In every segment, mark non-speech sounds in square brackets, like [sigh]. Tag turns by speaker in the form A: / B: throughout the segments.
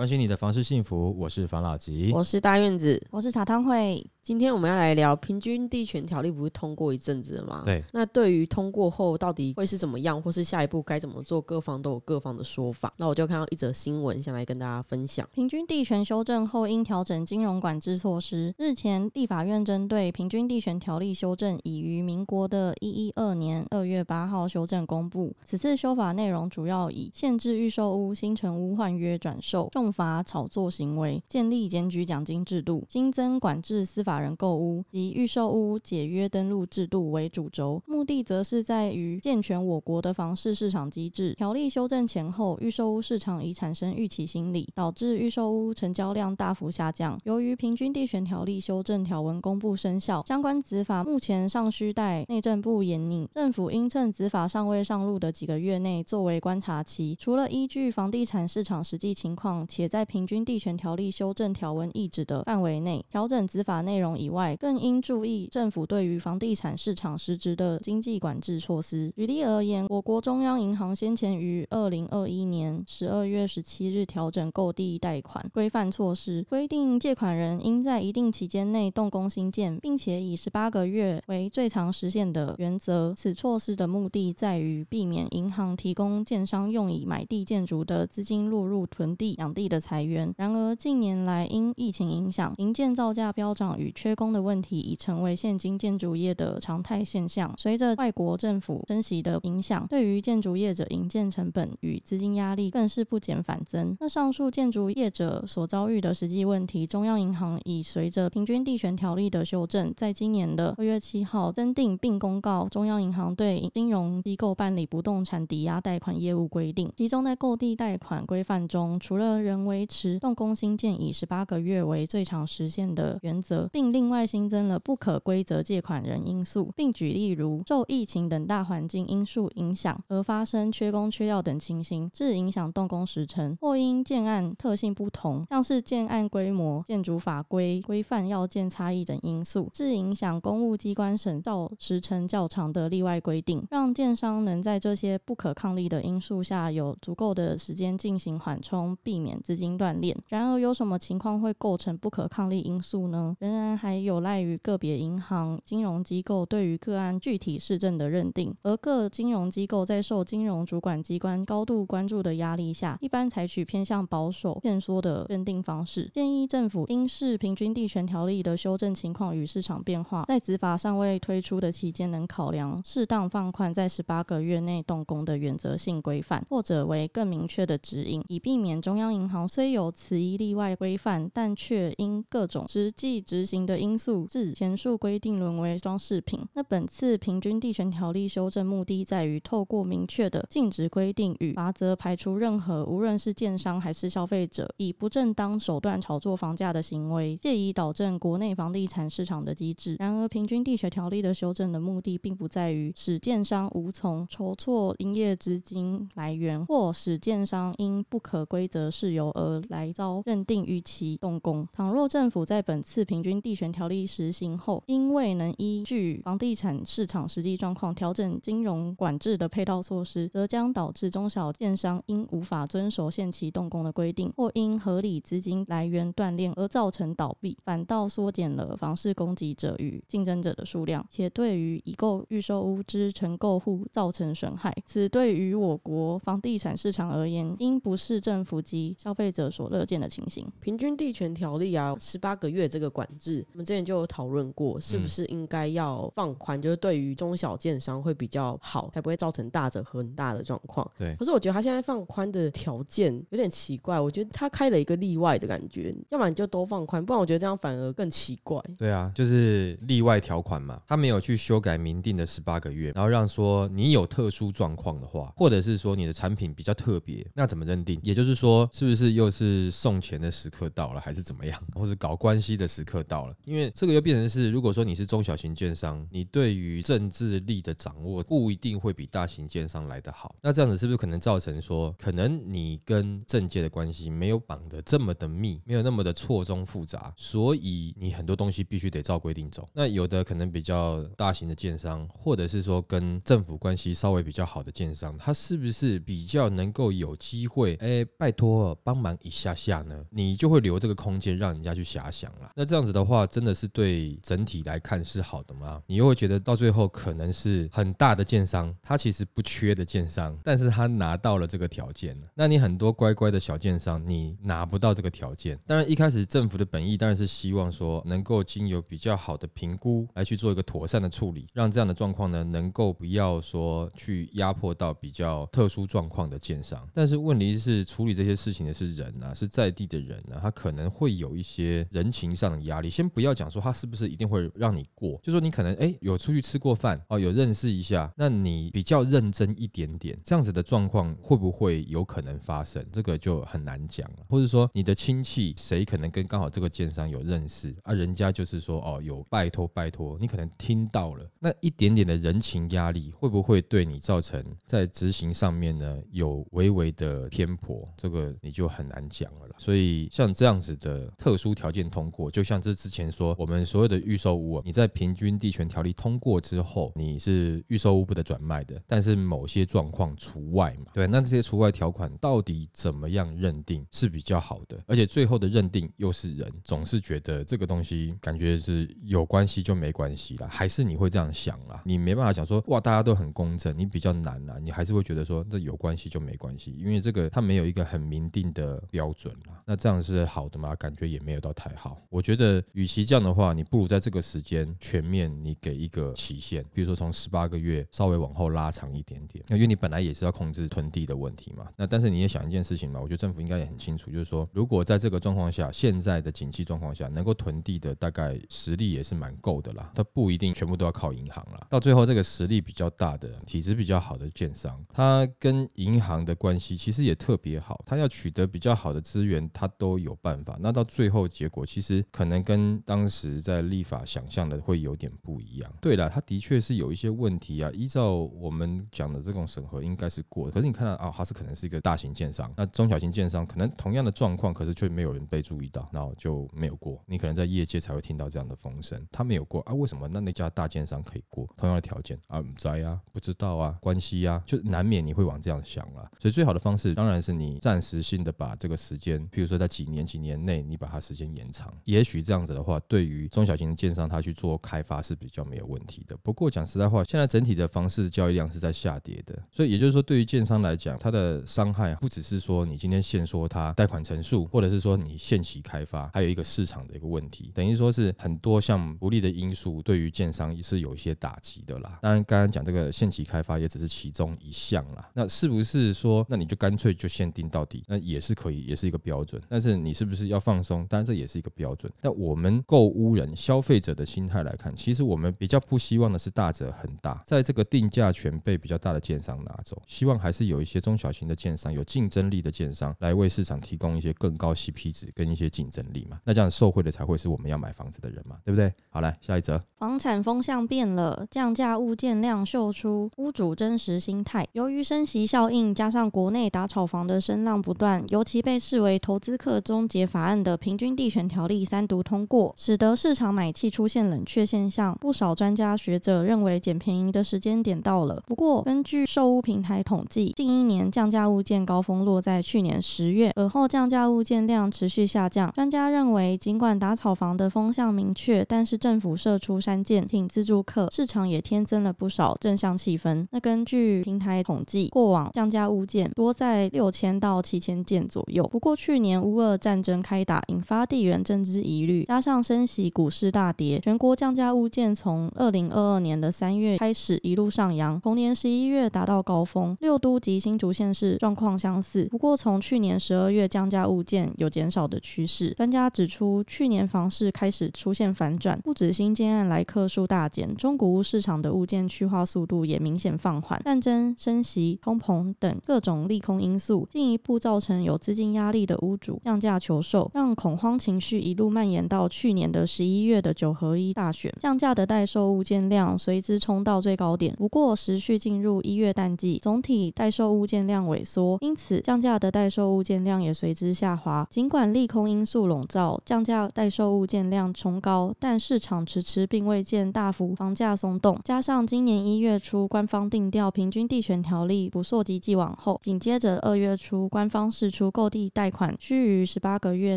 A: 关心你的房事幸福，我是房老吉。
B: 我是大院子。
C: 我是茶汤会，
B: 今天我们要来聊平均地权条例，不是通过一阵子了吗？
A: 对，
B: 那对于通过后到底会是怎么样，或是下一步该怎么做，各方都有各方的说法。那我就看到一则新闻，想来跟大家分享。
C: 平均地权修正后应调整金融管制措施。日前，立法院针对平均地权条例修正，已于民国的一一二年二月八号修正公布。此次修法内容主要以限制预售屋、新城屋换约转售、重罚炒作行为、建立检举奖金制度、新增管制司法人购屋及预售屋解约登录制度为主轴，目的则是在于健全我国的房市市场机制。条例修正前后，预售屋市场已产生预期心理，导致预售屋成交量大幅下降。由于平均地权条例修正条文公布生效，相关执法目前尚需待内政部研拟，政府应趁执法尚未上路的几个月内作为观察期。除了依据房地产市场实际情况，也在平均地权条例修正条文意旨的范围内调整执法内容以外，更应注意政府对于房地产市场实质的经济管制措施。举例而言，我国中央银行先前于二零二一年十二月十七日调整购地贷款规范措施，规定借款人应在一定期间内动工新建，并且以十八个月为最长实现的原则。此措施的目的在于避免银行提供建商用以买地建筑的资金落入囤地养地的裁员。然而，近年来因疫情影响，营建造价飙涨与缺工的问题已成为现今建筑业的常态现象。随着外国政府升息的影响，对于建筑业者营建成本与资金压力更是不减反增。那上述建筑业者所遭遇的实际问题，中央银行已随着平均地权条例的修正，在今年的二月七号增订并公告中央银行对金融机构办理不动产抵押贷款业务规定。其中在购地贷款规范中，除了人维持动工新建以十八个月为最长实现的原则，并另外新增了不可规则借款人因素，并举例如受疫情等大环境因素影响而发生缺工缺料等情形，致影响动工时程，或因建案特性不同，像是建案规模、建筑法规规范要件差异等因素，致影响公务机关审照时程较长的例外规定，让建商能在这些不可抗力的因素下有足够的时间进行缓冲，避免资金断裂。然而，有什么情况会构成不可抗力因素呢？仍然还有赖于个别银行、金融机构对于个案具体市政的认定，而各金融机构在受金融主管机关高度关注的压力下，一般采取偏向保守、限缩的认定方式。建议政府应视平均地权条例的修正情况与市场变化，在执法尚未推出的期间，能考量适当放宽在十八个月内动工的原则性规范，或者为更明确的指引，以避免中央银行虽有此一例外规范，但却因各种实际执行的因素，致前述规定沦为装饰品。那本次平均地权条例修正目的在于透过明确的禁止规定与罚则，排除任何无论是建商还是消费者以不正当手段炒作房价的行为，借以导正国内房地产市场的机制。然而，平均地权条例的修正的目的，并不在于使建商无从筹措营业资金来源，或使建商因不可规则事由而来遭认定逾期动工。倘若政府在本次平均地权条例实行后，因未能依据房地产市场实际状况调整金融管制的配套措施，则将导致中小建商因无法遵守限期动工的规定，或因合理资金来源断裂而造成倒闭，反倒缩减了房市供给者与竞争者的数量，且对于已购预售屋之承购户造成损害。此对于我国房地产市场而言，应不是政府及费者所乐见的情形。
B: 平均地权条例啊，十八个月这个管制，我们之前就有讨论过，是不是应该要放宽，就是对于中小建商会比较好，才不会造成大者很大的状况。
A: 对，
B: 可是我觉得他现在放宽的条件有点奇怪，我觉得他开了一个例外的感觉，要不然你就都放宽，不然我觉得这样反而更奇怪。
A: 对啊，就是例外条款嘛，他没有去修改明定的十八个月，然后让说你有特殊状况的话，或者是说你的产品比较特别，那怎么认定？也就是说，是不是是又是送钱的时刻到了，还是怎么样，或是搞关系的时刻到了，因为这个又变成是，如果说你是中小型建商，你对于政治力的掌握不一定会比大型建商来得好。那这样子是不是可能造成说，可能你跟政界的关系没有绑得这么的密，没有那么的错综复杂，所以你很多东西必须得照规定走。那有的可能比较大型的建商，或者是说跟政府关系稍微比较好的建商，他是不是比较能够有机会？哎，拜托帮忙一下下呢？你就会留这个空间让人家去遐想了。那这样子的话，真的是对整体来看是好的吗？你又会觉得到最后可能是很大的建商，他其实不缺的建商，但是他拿到了这个条件。那你很多乖乖的小建商，你拿不到这个条件。当然一开始政府的本意当然是希望说，能够经由比较好的评估来去做一个妥善的处理，让这样的状况呢，能够不要说去压迫到比较特殊状况的建商。但是问题是，处理这些事情的是人啊，是在地的人啊，他可能会有一些人情上的压力。先不要讲说他是不是一定会让你过，就说你可能哎有出去吃过饭哦，有认识一下，那你比较认真一点点，这样子的状况会不会有可能发生？这个就很难讲了。或者说你的亲戚谁可能跟刚好这个奸商有认识啊，人家就是说哦有拜托拜托，你可能听到了那一点点的人情压力，会不会对你造成在执行上面呢有微微的偏颇？这个你就很难讲了啦。所以像这样子的特殊条件通过，就像这之前说，我们所有的预售屋，你在平均地权条例通过之后，你是预售屋不得转卖的，但是某些状况除外嘛？对，那这些除外条款到底怎么样认定是比较好的？而且最后的认定又是人，总是觉得这个东西感觉是有关系就没关系啦，还是你会这样想啦？你没办法讲说哇，大家都很公正，你比较难啦，你还是会觉得说这有关系就没关系，因为这个它没有一个很明定的的标准啦。那这样是好的吗？感觉也没有到太好。我觉得与其这样的话，你不如在这个时间全面你给一个期限，比如说从十八个月稍微往后拉长一点点，因为你本来也是要控制囤地的问题嘛。那但是你也想一件事情嘛，我觉得政府应该也很清楚，就是说如果在这个状况下，现在的景气状况下，能够囤地的大概实力也是蛮够的啦。它不一定全部都要靠银行啦。到最后这个实力比较大的、体质比较好的建商，他跟银行的关系其实也特别好，他要取得比较好的资源，他都有办法。那到最后结果，其实可能跟当时在立法想象的会有点不一样。对了，他的确是有一些问题啊。依照我们讲的这种审核，应该是过。可是你看到啊，他是可能是一个大型建商，那中小型建商可能同样的状况，可是却没有人被注意到，然后就没有过。你可能在业界才会听到这样的风声，他没有过啊？为什么？那那家大建商可以过同样的条件啊？不在啊，不知道啊，关系啊，就难免你会往这样想啊。所以最好的方式当然是你暂时性的把这个时间，譬如说在几年几年内，你把它时间延长。也许这样子的话，对于中小型的建商，他去做开发是比较没有问题的。不过讲实在话，现在整体的房市交易量是在下跌的，所以也就是说，对于建商来讲，它的伤害不只是说你今天限缩它贷款成数，或者是说你限期开发，还有一个市场的一个问题，等于说是很多像不利的因素对于建商是有一些打击的啦。当然，刚刚讲这个限期开发也只是其中一项啦。那是不是说，那你就干脆就限定到底，那也是可以，也是一个标准。但是你是不是要放松？当然这也是一个标准。但我们购屋人、消费者的心态来看，其实我们比较不希望的是大者恒大，在这个定价权被比较大的建商拿走，希望还是有一些中小型的建商、有竞争力的建商来为市场提供一些更高 CP 值跟一些竞争力嘛。那这样受惠的才会是我们要买房子的人嘛，对不对？好，来下一则，
C: 房产风向变了，降价物件量秀出屋主真实心态。由于升息效应，加上国内打炒房的声浪不断，尤其被视为投资客终结法案的平均地权条例三读通过，使得市场买气出现冷却现象。不少专家学者认为捡便宜的时间点到了。不过，根据售屋平台统计，近一年降价物件高峰落在去年十月，而后降价物件量持续下降。专家认为，尽管打炒房的风向明确，但是政府设出三件挺自住客，市场也添增了不少正向气氛。那根据平台统计，过往降价物件多在六千到七千件左右。不过去年乌俄战争开打，引发地缘政治疑虑，加上升息，股市大跌，全国降价物件从二零二二年的三月开始一路上扬，同年十一月达到高峰。六都及新竹县市状况相似，不过从去年十二月降价物件有减少的趋势。专家指出，去年房市开始出现反转，不止新建案来客数大减，中古屋市场的物件去化速度也明显放缓。战争、升息、通膨等各种利空因素，进一步造成有有资金压力的屋主降价求售，让恐慌情绪一路蔓延到去年的十一月的九合一大选，降价的待售物件量随之冲到最高点。不过，持续进入一月淡季，总体待售物件量萎缩，因此降价的待售物件量也随之下滑。尽管利空因素笼罩，降价待售物件量冲高，但市场迟迟并未见大幅房价松动。加上今年一月初官方定调平均地权条例不溯及既往后，紧接着二月初官方释出购地贷款需于十八个月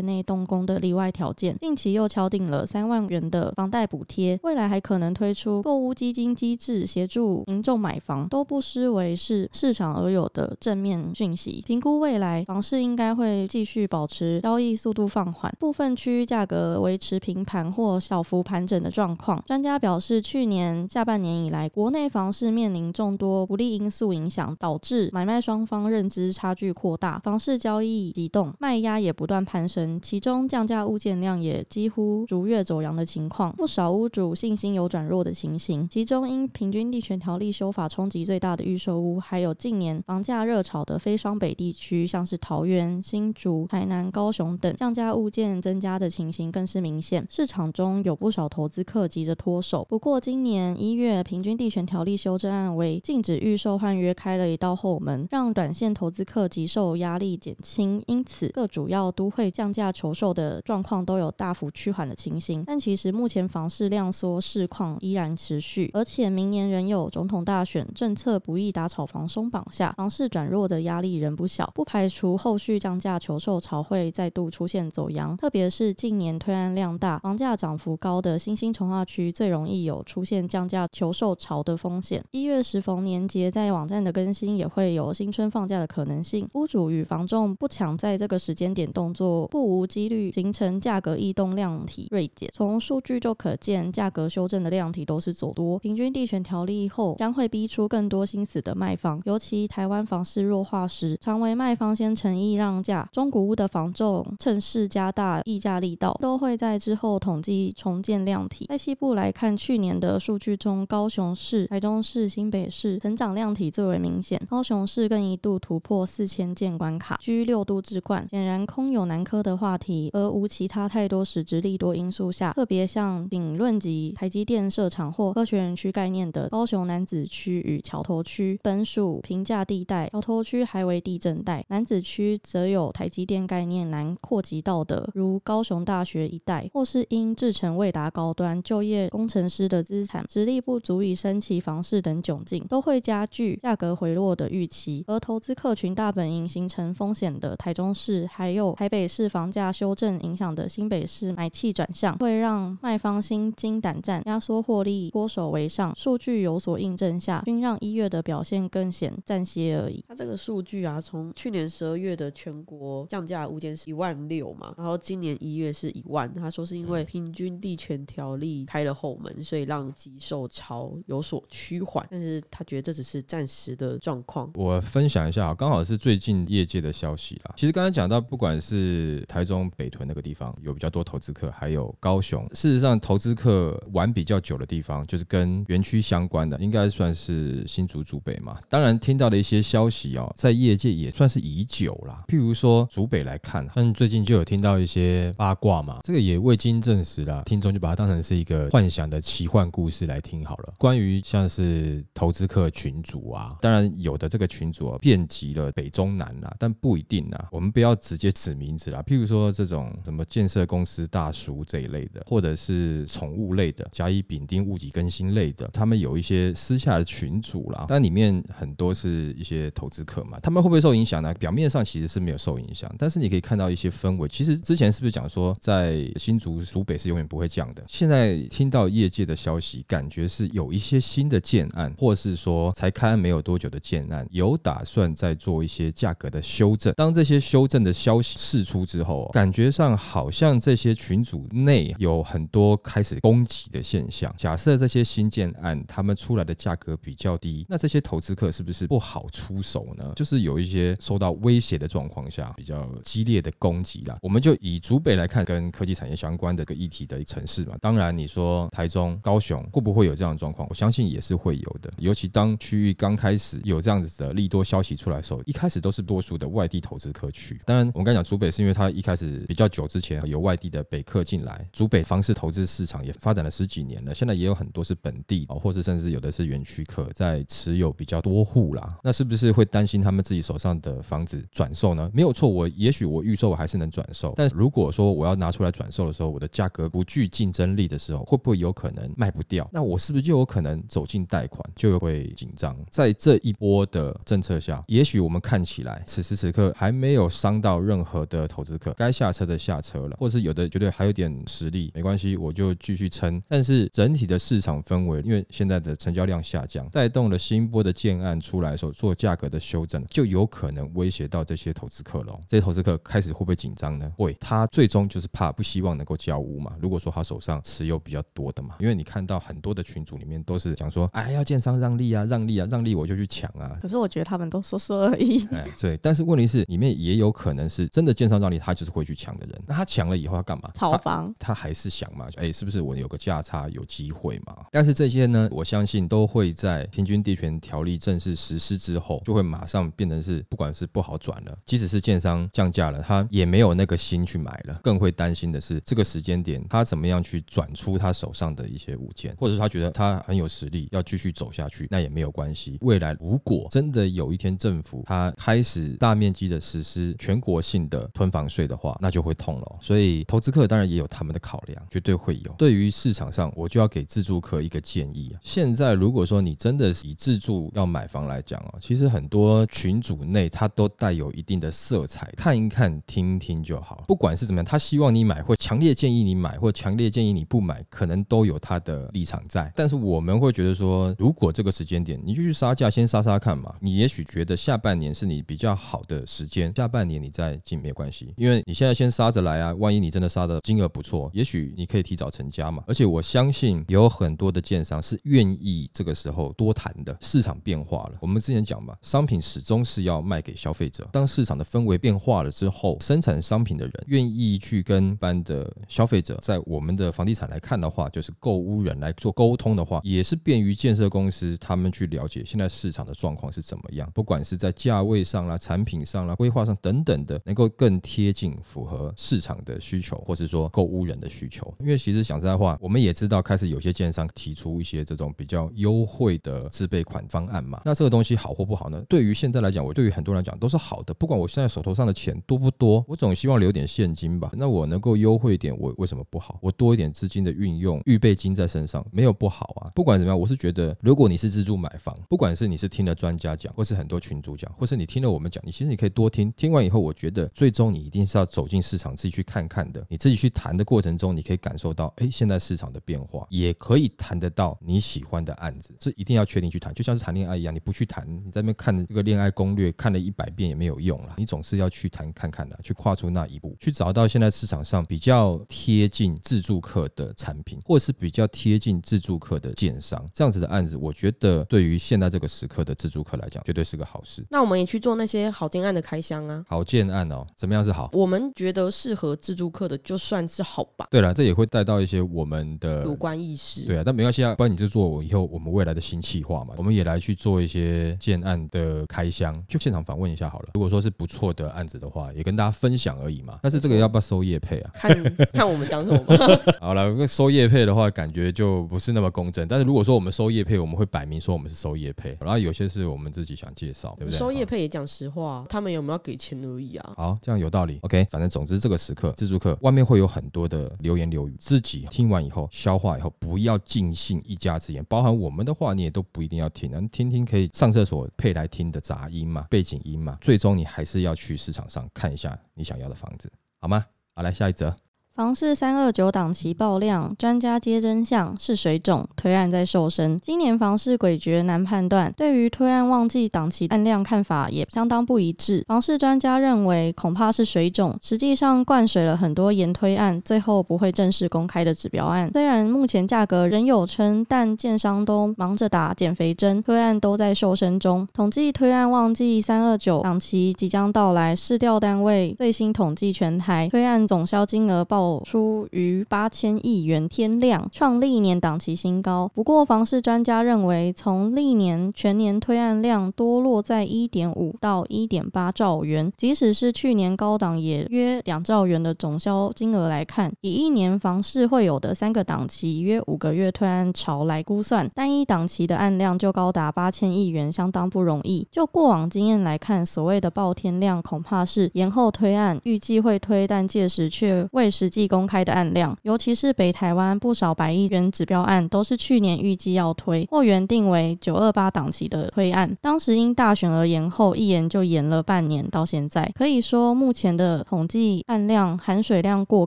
C: 内动工的例外条件，近期又敲定了三万元的房贷补贴，未来还可能推出购屋基金机制协助民众买房，都不失为是市场而有的正面讯息。评估未来房市应该会继续保持交易速度放缓，部分区域价格维持平盘或小幅盘整的状况。专家表示，去年下半年以来，国内房市面临众多不利因素影响，导致买卖双方认知差距扩大，房市交交易急动，卖压也不断攀升。其中降价物件量也几乎逐月走阳的情况，不少屋主信心有转弱的情形。其中因平均地权条例修法冲击最大的预售屋，还有近年房价热炒的非双北地区，像是桃园、新竹、台南、高雄等，降价物件增加的情形更是明显。市场中有不少投资客急着脱手。不过今年一月平均地权条例修正案为禁止预售换约开了一道后门，让短线投资客急售压力减轻，因此各主要都会降价求售的状况都有大幅趋缓的情形。但其实目前房市量缩市况依然持续，而且明年仍有总统大选，政策不易打炒房松绑下，房市转弱的压力仍不小，不排除后续降价求售潮会再度出现走阳。特别是近年推案量大、房价涨幅高的新兴从化区，最容易有出现降价求售潮的风险。一月时逢年节，在网站的更新也会有新春放假的可能性。屋主与房仲不抢在这个时间点动作，不无几率形成价格异动量体锐减。从数据就可见，价格修正的量体都是走多。平均地权条例后将会逼出更多心死的卖方，尤其台湾房市弱化时，常为卖方先诚意让价，中古屋的房仲趁势加大议价力道，都会在之后统计重建量体。在西部来看，去年的数据中，高雄市、台中市、新北市成长量体最为明显，高雄市更一度突破四千件关卡，居六度之冠。显然空有南科的话题，而无其他太多实质利多因素下，特别像顶论及台积电设厂或科学园区概念的高雄南子区与桥头区，本属平价地带，桥头区还为地震带，南子区则有台积电概念难扩及到的，如高雄大学一带，或是因制程未达高端，就业工程师的资产实力不足以升起房市等窘境，都会加剧价格回落的预期。而投资客群大本营形成风险的台中市，还有台北市房价修正影响的新北市买气转向，会让卖方心惊胆战，压缩获利，脱手为上。数据有所印证下，均让一月的表现更显暂歇而已。
B: 它这个数据啊，从去年十二月的全国降价物件是一万六嘛，然后今年一月是一万。他说是因为平均地权条例开了后门，所以让急售潮有所趋缓。但是他觉得这只是暂时的状况。
A: 我分享一下，刚好是最近业界的消消息啦。其实刚才讲到，不管是台中北屯那个地方有比较多投资客，还有高雄，事实上投资客玩比较久的地方，就是跟园区相关的，应该算是新竹竹北嘛。当然听到的一些消息哦，在业界也算是已久啦。譬如说竹北来看，但最近就有听到一些八卦嘛，这个也未经证实啦，听众就把它当成是一个幻想的奇幻故事来听好了。关于像是投资客群组啊，当然有的这个群组遍及了北中南啦，但不一定啊。我们不要直接指名字啦，譬如说这种什么建设公司大叔这一类的，或者是宠物类的、甲乙丙丁物己更新类的，他们有一些私下的群组啦，但里面很多是一些投资客嘛，他们会不会受影响呢？表面上其实是没有受影响，但是你可以看到一些氛围。其实之前是不是讲说，在新竹、竹北是永远不会降的？现在听到业界的消息，感觉是有一些新的建案，或是说才开案没有多久的建案，有打算在做一些价格的修正。当这些修正的消息释出之后，感觉上好像这些群组内有很多开始攻击的现象。假设这些新建案他们出来的价格比较低，那这些投资客是不是不好出手呢？就是有一些受到威胁的状况下，比较激烈的攻击啦。我们就以竹北来看，跟科技产业相关的个议题的城市嘛。当然，你说台中、高雄会不会有这样的状况？我相信也是会有的。尤其当区域刚开始有这样子的利多消息出来的时候，一开始都是多数的外地投资客去。当然，我们刚讲竹北是因为它一开始比较久之前有外地的北客进来，竹北房市投资市场也发展了十几年了，现在也有很多是本地哦，或是甚至有的是园区客在持有比较多户啦。那是不是会担心他们自己手上的房子转售呢？没有错，我也许我预售我还是能转售，但如果说我要拿出来转售的时候，我的价格不具竞争力的时候，会不会有可能卖不掉？那我是不是就有可能走进贷款，就会紧张？在这一波的政策下，也许我们看起来此时此刻还没有伤到任何的投资客，该下车的下车了，或是有的觉得还有点实力，没关系，我就继续撑。但是整体的市场氛围，因为现在的成交量下降，带动了新波的建案出来的时候做价格的修正，就有可能威胁到这些投资客了。这些投资客开始会不会紧张呢？会，他最终就是怕不希望能够交屋嘛。如果说他手上持有比较多的嘛，因为你看到很多的群组里面都是讲说，哎，要建商让利啊，让利啊，让利我就去抢啊。
C: 可是我觉得他们都说说而已。
A: 哎，对，但是问题是里面也有可能是真的建商让利，他就是会去抢的人。那他抢了以后要干嘛？
C: 炒房。
A: 他还是想嘛，哎，是不是我有个价差有机会嘛？但是这些呢，我相信都会在平均地权条例正式实施之后，就会马上变成是，不管是不好转了，即使是建商降价了，他也没有那个心去买了，更会担心的是这个时间点他怎么样去转出他手上的一些物件，或者是他觉得他很有实力要继续走下去，那也没有关系。未来如果真的有一天政府他开始大面积的实施全国性的囤房税的话，那就会痛了。所以投资客当然也有他们的考量，绝对会有。对于市场上，我就要给自住客一个建议啊。现在如果说你真的以自住要买房来讲啊，其实很多群组内它都带有一定的色彩，看一看、听听就好。不管是怎么样，他希望你买，或强烈建议你买，或强烈建议你不买，可能都有他的立场在。但是我们会觉得说，如果这个时间点你就去杀价，先杀杀看嘛。你也许觉得下半年是你比较好的时间，下半年你再进没有关系，因为你现在先杀着来啊。万一你真的杀的金额不错，也许你可以提早成家嘛。而且我相信有很多的建商是愿意这个时候多谈的。市场变化了，我们之前讲嘛，商品始终是要卖给消费者。当市场的氛围变化了之后，生产商品的人愿意去跟一般的消费者，在我们的房地产来看的话，就是购物人来做沟通的话，也是便于建设公司他们去了解现在市场的状况是怎么样，不管是在价位上啦、产品上上啦、规划上等等的，能够更贴近符合市场的需求，或是说购物人的需求。因为其实讲实在话，我们也知道开始有些建商提出一些这种比较优惠的自备款方案嘛。那这个东西好或不好呢？对于现在来讲，我对于很多人讲都是好的。不管我现在手头上的钱多不多，我总希望留点现金吧。那我能够优惠一点，我为什么不好？我多一点资金的运用，预备金在身上，没有不好啊。不管怎么样，我是觉得，如果你是自助买房，不管是你是听了专家讲，或是很多群主讲，或是你听了我们讲，你其实你可以多听。听完以后，我觉得最终你一定是要走进市场，自己去看看的。你自己去谈的过程中，你可以感受到，哎，现在市场的变化，也可以谈得到你喜欢的案子。这一定要确定去谈，就像是谈恋爱一样，你不去谈，你在那边看这个恋爱攻略，看了一百遍也没有用了。你总是要去谈看看的，去跨出那一步，去找到现在市场上比较贴近自助客的产品，或是比较贴近自助客的建商，这样子的案子，我觉得对于现在这个时刻的自助客来讲，绝对是个好事。
B: 那我们也去做那些好建案的开箱啊。
A: 好建案哦，怎么样是好？
B: 我们觉得适合自助客的，就算是好吧。
A: 对了，这也会带到一些我们的
B: 主观意识。
A: 对啊，但没关系啊，不然你就做我以后我们未来的新企划嘛，我们也来去做一些建案的开箱，就现场访问一下好了。如果说是不错的案子的话，也跟大家分享而已嘛。但是这个要不要收业配啊？
B: 看 [laughs] 看我们讲什么。[laughs]
A: 好了，收业配的话，感觉就不是那么公正。但是如果说我们收业配，我们会摆明说我们是收业配，然后有些是我们自己想介绍，对不对？
B: 收业配也讲实话，他们我们要给钱而已啊？
A: 好，这样有道理。OK，反正总之这个时刻，自助客外面会有很多的流言流语，自己听完以后消化以后，不要尽信一家之言，包含我们的话，你也都不一定要听，能听听可以上厕所配来听的杂音嘛，背景音嘛。最终你还是要去市场上看一下你想要的房子，好吗？好，来下一则。
C: 房市三二九档期爆量，专家揭真相是水肿，推案在瘦身。今年房市诡谲难判断，对于推案旺季档期案量看法也相当不一致。房市专家认为恐怕是水肿，实际上灌水了很多延推案，最后不会正式公开的指标案。虽然目前价格仍有撑，但建商都忙着打减肥针，推案都在瘦身中。统计推案旺季三二九档期即将到来，市调单位最新统计全台推案总销金额报。出逾八千亿元天量，创历年档期新高。不过，房市专家认为，从历年全年推案量多落在一点五到一点八兆元，即使是去年高档也约两兆元的总销金额来看，以一年房市会有的三个档期约五个月推案潮来估算，单一档期的案量就高达八千亿元，相当不容易。就过往经验来看，所谓的爆天量，恐怕是延后推案，预计会推，但届时却未实际公开的案量。尤其是北台湾不少百亿元指标案，都是去年预计要推或原定为九二八档期的推案，当时因大选而延后，一延就延了半年，到现在可以说目前的统计案量含水量过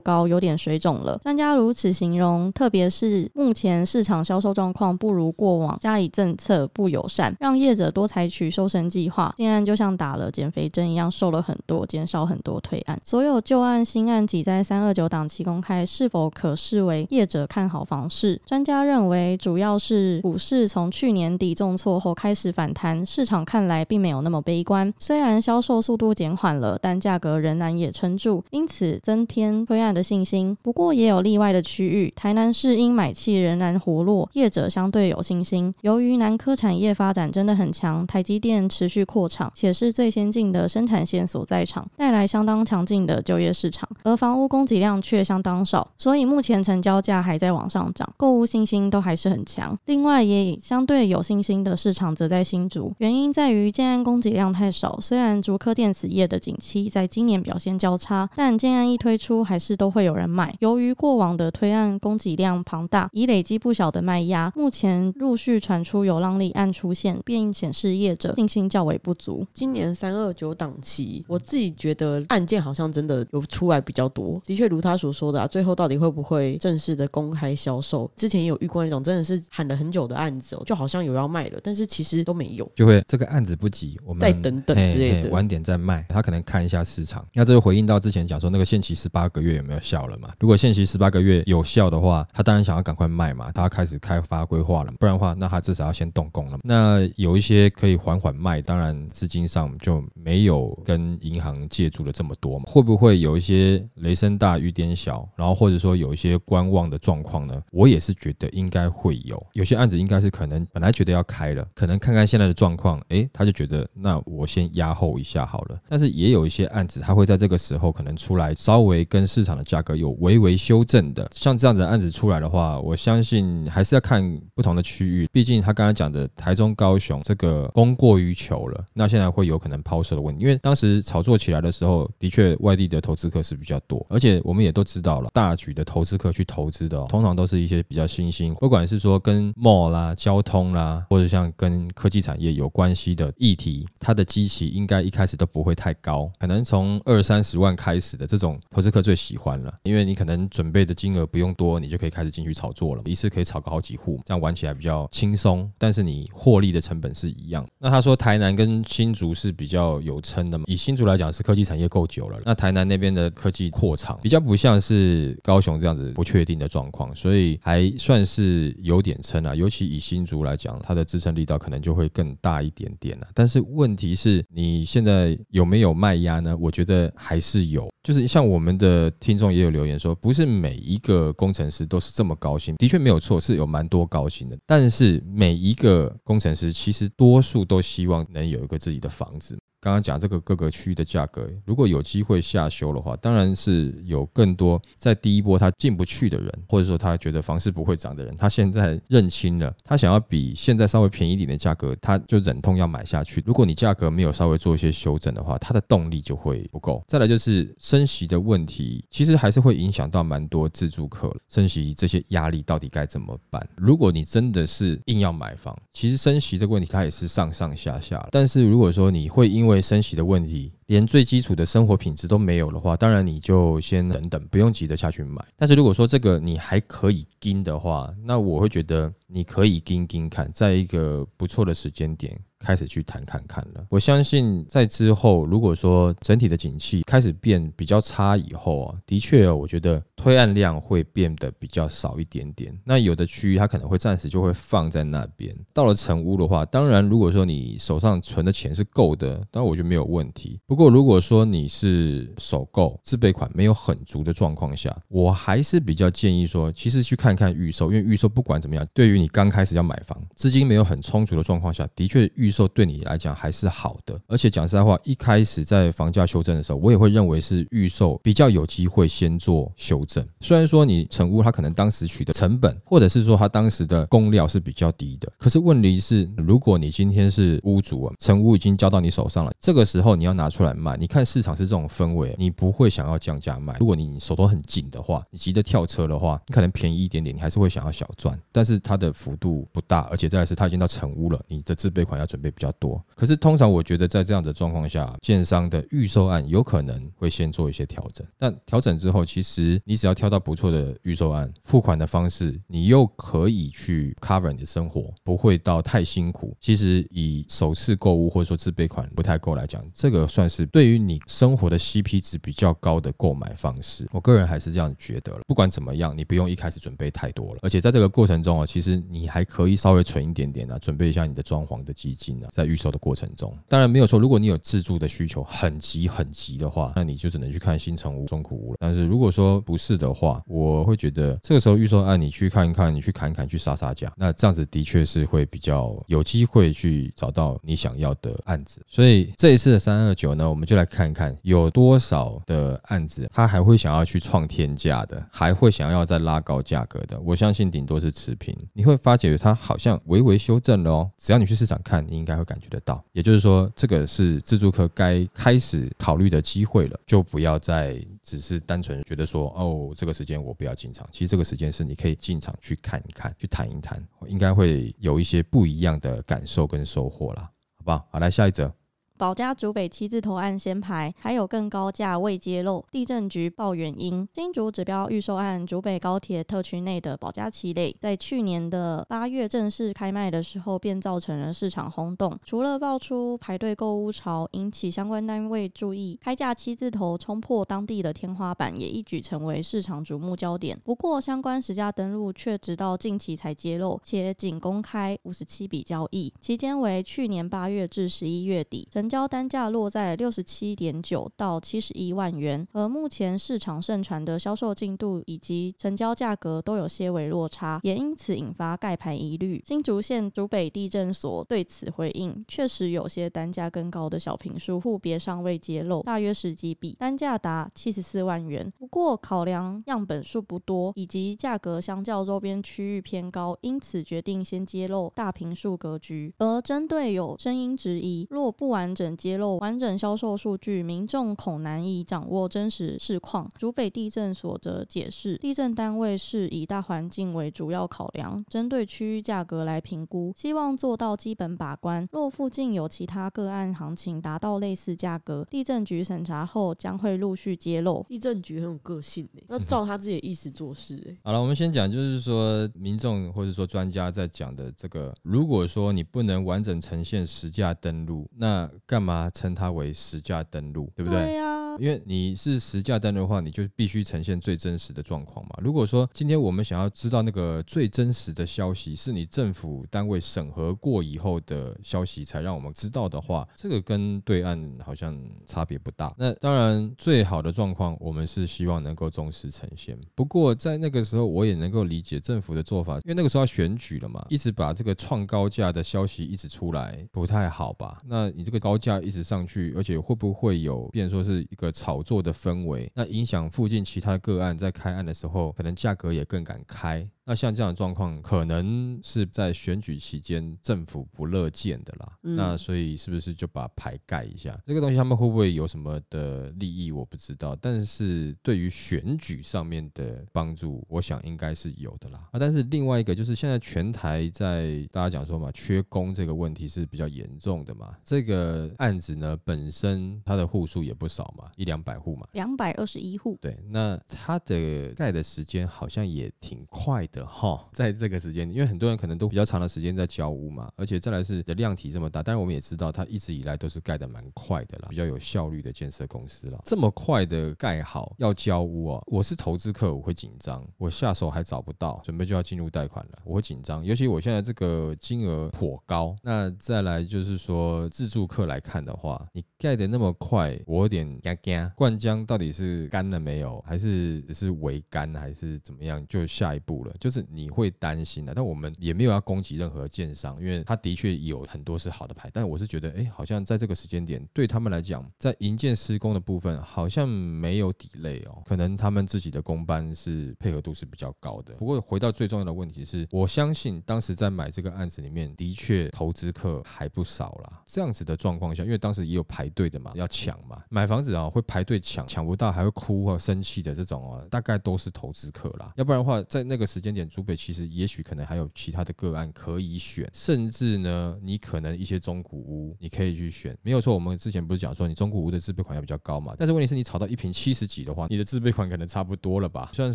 C: 高，有点水肿了。专家如此形容，特别是目前市场销售状况不如过往，加以政策不友善，让业者多采取收身计划，建案就像打了减肥针一样，瘦了很多，减少很多推案。所有旧案新案挤在三二九档期公开，是否可视为业者看好房市？专家认为，主要是股市从去年底重挫后开始反弹，市场看来并没有那么悲观。虽然销售速度减缓了，但价格仍然也撑住，因此增添推案的信心。不过也有例外的区域，台南市因买气仍然活络，业者相对有信心。由于南科产业发展真的很强，台积电持续扩厂，且是最先进的生产线所在场，带来相当强劲的就业市场。而房屋供给量却相当少，所以目前成交价还在往上涨，购物信心都还是很强。另外，也相对有信心的市场则在新竹，原因在于建案供给量太少。虽然竹科电子业的景气在今年表现较差，但建案一推出，还是都会有人买。由于过往的推案供给量庞大，已累积不小的卖压，目前陆续传出有浪力案出现，便显示业者信心较为不足。
B: 今年三二九档期，我自己觉得案件好像真的有出来比较多。的确，如他所说的，啊，最后到底会不会正式的公开销售？之前也有遇过那种真的是喊了很久的案子哦，就好像有要卖了，但是其实都没有，
A: 就会这个案子不急，我们
B: 再等等之类的，
A: 晚点再卖。他可能看一下市场。那这就回应到之前讲说那个限期十八个月有没有效了嘛？如果限期十八个月有效的话，他当然想要赶快卖嘛，他要开始开发规划了。不然的话，那他至少要先动工了。那有一些可以缓缓卖，当然资金上就没有跟银行借助了这么多嘛。会不会有一些雷声大雨点很小，然后或者说有一些观望的状况呢？我也是觉得应该会有。有些案子应该是可能本来觉得要开了，可能看看现在的状况，诶，他就觉得那我先压后一下好了。但是也有一些案子，他会在这个时候可能出来，稍微跟市场的价格有微微修正的。像这样子的案子出来的话，我相信还是要看不同的区域。毕竟他刚刚讲的台中、高雄这个供过于求了，那现在会有可能抛售的问题。因为当时炒作起来的时候，的确外地的投资客是比较多，而且我们也也都知道了，大举的投资客去投资的，通常都是一些比较新兴，不管是说跟 mall 啦、交通啦，或者像跟科技产业有关系的议题，它的基期应该一开始都不会太高，可能从二三十万开始的这种投资客最喜欢了，因为你可能准备的金额不用多，你就可以开始进去炒作了，一次可以炒个好几户，这样玩起来比较轻松，但是你获利的成本是一样。那他说台南跟新竹是比较有称的嘛，以新竹来讲是科技产业够久了，那台南那边的科技扩厂比较不像是高雄这样子不确定的状况，所以还算是有点撑啊。尤其以新竹来讲，它的支撑力道可能就会更大一点点了。但是问题是你现在有没有卖压呢？我觉得还是有。就是像我们的听众也有留言说，不是每一个工程师都是这么高薪，的确没有错，是有蛮多高薪的。但是每一个工程师其实多数都希望能有一个自己的房子。刚刚讲这个各个区域的价格，如果有机会下修的话，当然是有更多在第一波他进不去的人，或者说他觉得房市不会涨的人，他现在认清了，他想要比现在稍微便宜一点的价格，他就忍痛要买下去。如果你价格没有稍微做一些修正的话，他的动力就会不够。再来就是升升息的问题，其实还是会影响到蛮多自住客。升息这些压力到底该怎么办？如果你真的是硬要买房，其实升息这个问题它也是上上下下。但是如果说你会因为升息的问题，连最基础的生活品质都没有的话，当然你就先等等，不用急着下去买。但是如果说这个你还可以盯的话，那我会觉得你可以盯盯看，在一个不错的时间点。开始去谈看看了。我相信在之后，如果说整体的景气开始变比较差以后啊，的确，我觉得推案量会变得比较少一点点。那有的区域它可能会暂时就会放在那边。到了成屋的话，当然如果说你手上存的钱是够的，当然我觉得没有问题。不过过如果说你是首购自备款没有很足的状况下，我还是比较建议说，其实去看看预售，因为预售不管怎么样，对于你刚开始要买房，资金没有很充足的状况下，的确预售对你来讲还是好的。而且讲实在话，一开始在房价修正的时候，我也会认为是预售比较有机会先做修正。虽然说你成屋它可能当时取的成本，或者是说它当时的工料是比较低的，可是问题是，如果你今天是屋主啊，成屋已经交到你手上了，这个时候你要拿出来卖，你看市场是这种氛围，你不会想要降价卖。如果你手头很紧的话，你急着跳车的话，你可能便宜一点点，你还是会想要小赚，但是它的幅度不大，而且再来是它已经到成屋了，你的自备款要准备比较多。可是通常我觉得在这样的状况下，建商的预售案有可能会先做一些调整，但调整之后，其实你只要挑到不错的预售案，付款的方式你又可以去 cover 你的生活，不会到太辛苦。其实以首次购物或者说自备款不太够来讲，这个算是对于你生活的 CP 值比较高的购买方式。我个人还是这样觉得了。不管怎么样，你不用一开始准备太多了，而且在这个过程中啊，其实你还可以稍微存一点点啊，准备一下你的装潢的基金啊，在预售的过程中，当然没有错。如果你有自住的需求很急很急的话，那你就只能去看新城屋、中古屋了。但是如果说不是的话，我会觉得这个时候预售案你去看一看，你去砍砍，去杀杀价，那这样子的确是会比较有机会去找到你想要的案子。所以这一次的三二九呢，我们就来看一看有多少的案子，他还会想要去创天价的，还会想要再拉高价格的。我相信顶多是持平，你会发觉它好像微微修正了哦。只要你去市场看，你应该会感觉得到。也就是说，这个是自助客该开始考虑的机会了，就不要再只是单纯觉得说，哦，这个时间我不要进场。其实这个时间是你可以进场去看一看，去谈一谈，应该会有一些不一样的感受跟收获啦，好不好？好，来下一则。
C: 保家竹北七字头案先排，还有更高价未揭露。地震局报原因。新竹指标预售案竹北高铁特区内的保家七类，在去年的八月正式开卖的时候，便造成了市场轰动。除了爆出排队购物潮，引起相关单位注意，开价七字头冲破当地的天花板，也一举成为市场瞩目焦点。不过，相关实价登录却直到近期才揭露，且仅公开五十七笔交易，期间为去年八月至十一月底。交单价落在六十七点九到七十一万元，而目前市场盛传的销售进度以及成交价格都有些微落差，也因此引发盖牌疑虑。新竹县竹北地震所对此回应，确实有些单价更高的小平数户别尚未揭露，大约十几笔，单价达七十四万元。不过考量样本数不多，以及价格相较周边区域偏高，因此决定先揭露大平数格局。而针对有声音质疑，若不完。整揭露完整销售数据，民众恐难以掌握真实市况。竹北地震所则解释，地震单位是以大环境为主要考量，针对区域价格来评估，希望做到基本把关。若附近有其他个案行情达到类似价格，地震局审查后将会陆续揭露。
B: 地震局很有个性诶，要照他自己的意思做事诶。
A: 好了，我们先讲，就是说民众或者说专家在讲的这个，如果说你不能完整呈现实价登录，那干嘛称它为实价登录，对不对？
C: 对呀，
A: 因为你是实价登录的话，你就必须呈现最真实的状况嘛。如果说今天我们想要知道那个最真实的消息是你政府单位审核过以后的消息才让我们知道的话，这个跟对岸好像差别不大。那当然，最好的状况我们是希望能够忠实呈现。不过在那个时候，我也能够理解政府的做法，因为那个时候要选举了嘛，一直把这个创高价的消息一直出来，不太好吧？那你这个高价一直上去，而且会不会有变说是一个炒作的氛围？那影响附近其他个案在开案的时候，可能价格也更敢开。那像这样的状况，可能是在选举期间政府不乐见的啦。那所以是不是就把牌盖一下？这个东西他们会不会有什么的利益？我不知道。但是对于选举上面的帮助，我想应该是有的啦。啊，但是另外一个就是现在全台在大家讲说嘛，缺工这个问题是比较严重的嘛。这个案子呢本身它的户数也不少嘛，一两百户嘛，
C: 两百二十一户。
A: 对，那它的盖的时间好像也挺快的。的哈，在这个时间，因为很多人可能都比较长的时间在交屋嘛，而且再来是的量体这么大，但是我们也知道它一直以来都是盖的蛮快的啦，比较有效率的建设公司了。这么快的盖好要交屋哦，我是投资客，我会紧张，我下手还找不到，准备就要进入贷款了，我会紧张，尤其我现在这个金额颇高。那再来就是说自住客来看的话，你盖的那么快，我有点惊惊。灌浆到底是干了没有，还是只是微干，还是怎么样？就下一步了，就就是你会担心的。但我们也没有要攻击任何建商，因为他的确有很多是好的牌。但我是觉得，哎，好像在这个时间点，对他们来讲，在营建施工的部分，好像没有底类哦。可能他们自己的工班是配合度是比较高的。不过回到最重要的问题是，我相信当时在买这个案子里面，的确投资客还不少啦。这样子的状况下，因为当时也有排队的嘛，要抢嘛，买房子啊会排队抢，抢不到还会哭或生气的这种啊，大概都是投资客啦。要不然的话，在那个时间，点竹北其实也许可能还有其他的个案可以选，甚至呢，你可能一些中古屋你可以去选，没有错。我们之前不是讲说你中古屋的自备款要比较高嘛？但是问题是你炒到一平七十几的话，你的自备款可能差不多了吧？虽然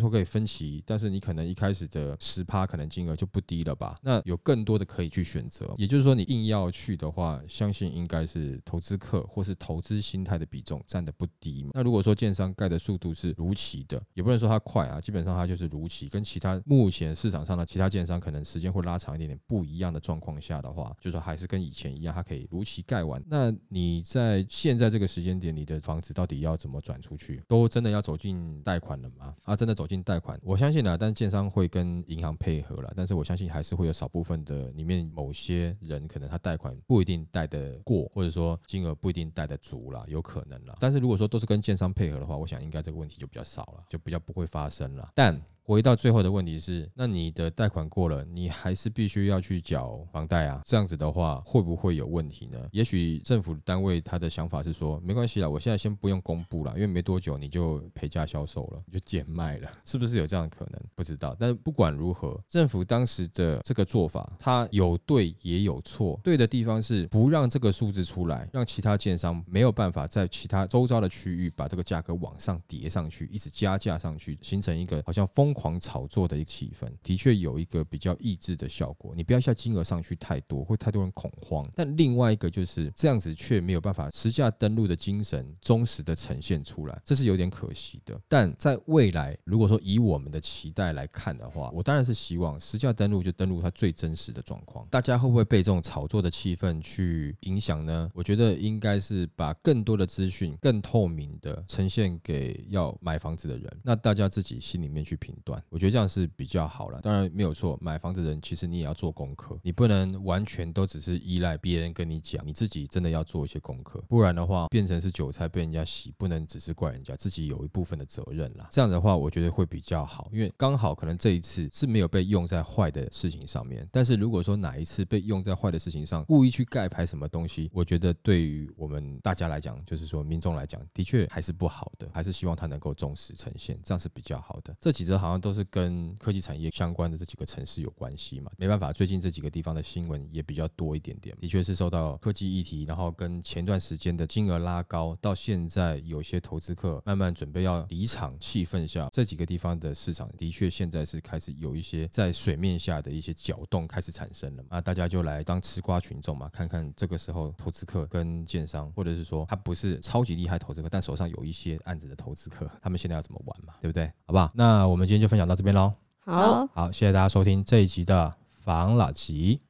A: 说可以分期，但是你可能一开始的十趴可能金额就不低了吧？那有更多的可以去选择，也就是说你硬要去的话，相信应该是投资客或是投资心态的比重占的不低嘛。那如果说建商盖的速度是如期的，也不能说它快啊，基本上它就是如期，跟其他目前市场上的其他建商可能时间会拉长一点点不一样的状况下的话，就说还是跟以前一样，它可以如期盖完。那你在现在这个时间点，你的房子到底要怎么转出去？都真的要走进贷款了吗？啊，真的走进贷款，我相信啊，但是建商会跟银行配合了，但是我相信还是会有少部分的里面某些人可能他贷款不一定贷得过，或者说金额不一定贷得足了，有可能了。但是如果说都是跟建商配合的话，我想应该这个问题就比较少了，就比较不会发生了。但回到最后的问题是，那你的贷款过了，你还是必须要去缴房贷啊？这样子的话，会不会有问题呢？也许政府单位他的想法是说，没关系啦，我现在先不用公布了，因为没多久你就赔价销售了，你就贱卖了，是不是有这样的可能？不知道。但不管如何，政府当时的这个做法，它有对也有错。对的地方是不让这个数字出来，让其他建商没有办法在其他周遭的区域把这个价格往上叠上去，一直加价上去，形成一个好像疯。狂炒作的一个气氛，的确有一个比较抑制的效果。你不要一下金额上去太多，会太多人恐慌。但另外一个就是这样子，却没有办法实价登录的精神忠实的呈现出来，这是有点可惜的。但在未来，如果说以我们的期待来看的话，我当然是希望实价登录就登录它最真实的状况。大家会不会被这种炒作的气氛去影响呢？我觉得应该是把更多的资讯更透明的呈现给要买房子的人，那大家自己心里面去评。断，我觉得这样是比较好了。当然没有错，买房子的人其实你也要做功课，你不能完全都只是依赖别人跟你讲，你自己真的要做一些功课，不然的话变成是韭菜被人家洗，不能只是怪人家，自己有一部分的责任啦。这样的话，我觉得会比较好，因为刚好可能这一次是没有被用在坏的事情上面。但是如果说哪一次被用在坏的事情上，故意去盖牌什么东西，我觉得对于我们大家来讲，就是说民众来讲，的确还是不好的，还是希望他能够忠实呈现，这样是比较好的。这几则好像。都是跟科技产业相关的这几个城市有关系嘛？没办法，最近这几个地方的新闻也比较多一点点，的确是受到科技议题，然后跟前段时间的金额拉高，到现在有些投资客慢慢准备要离场，气氛下这几个地方的市场的确现在是开始有一些在水面下的一些搅动开始产生了。那大家就来当吃瓜群众嘛，看看这个时候投资客跟建商，或者是说他不是超级厉害投资客，但手上有一些案子的投资客，他们现在要怎么玩嘛？对不对？好不好？那我们今天就分享到这边喽。
B: 好
A: 好，谢谢大家收听这一集的防老集，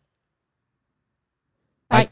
B: 拜。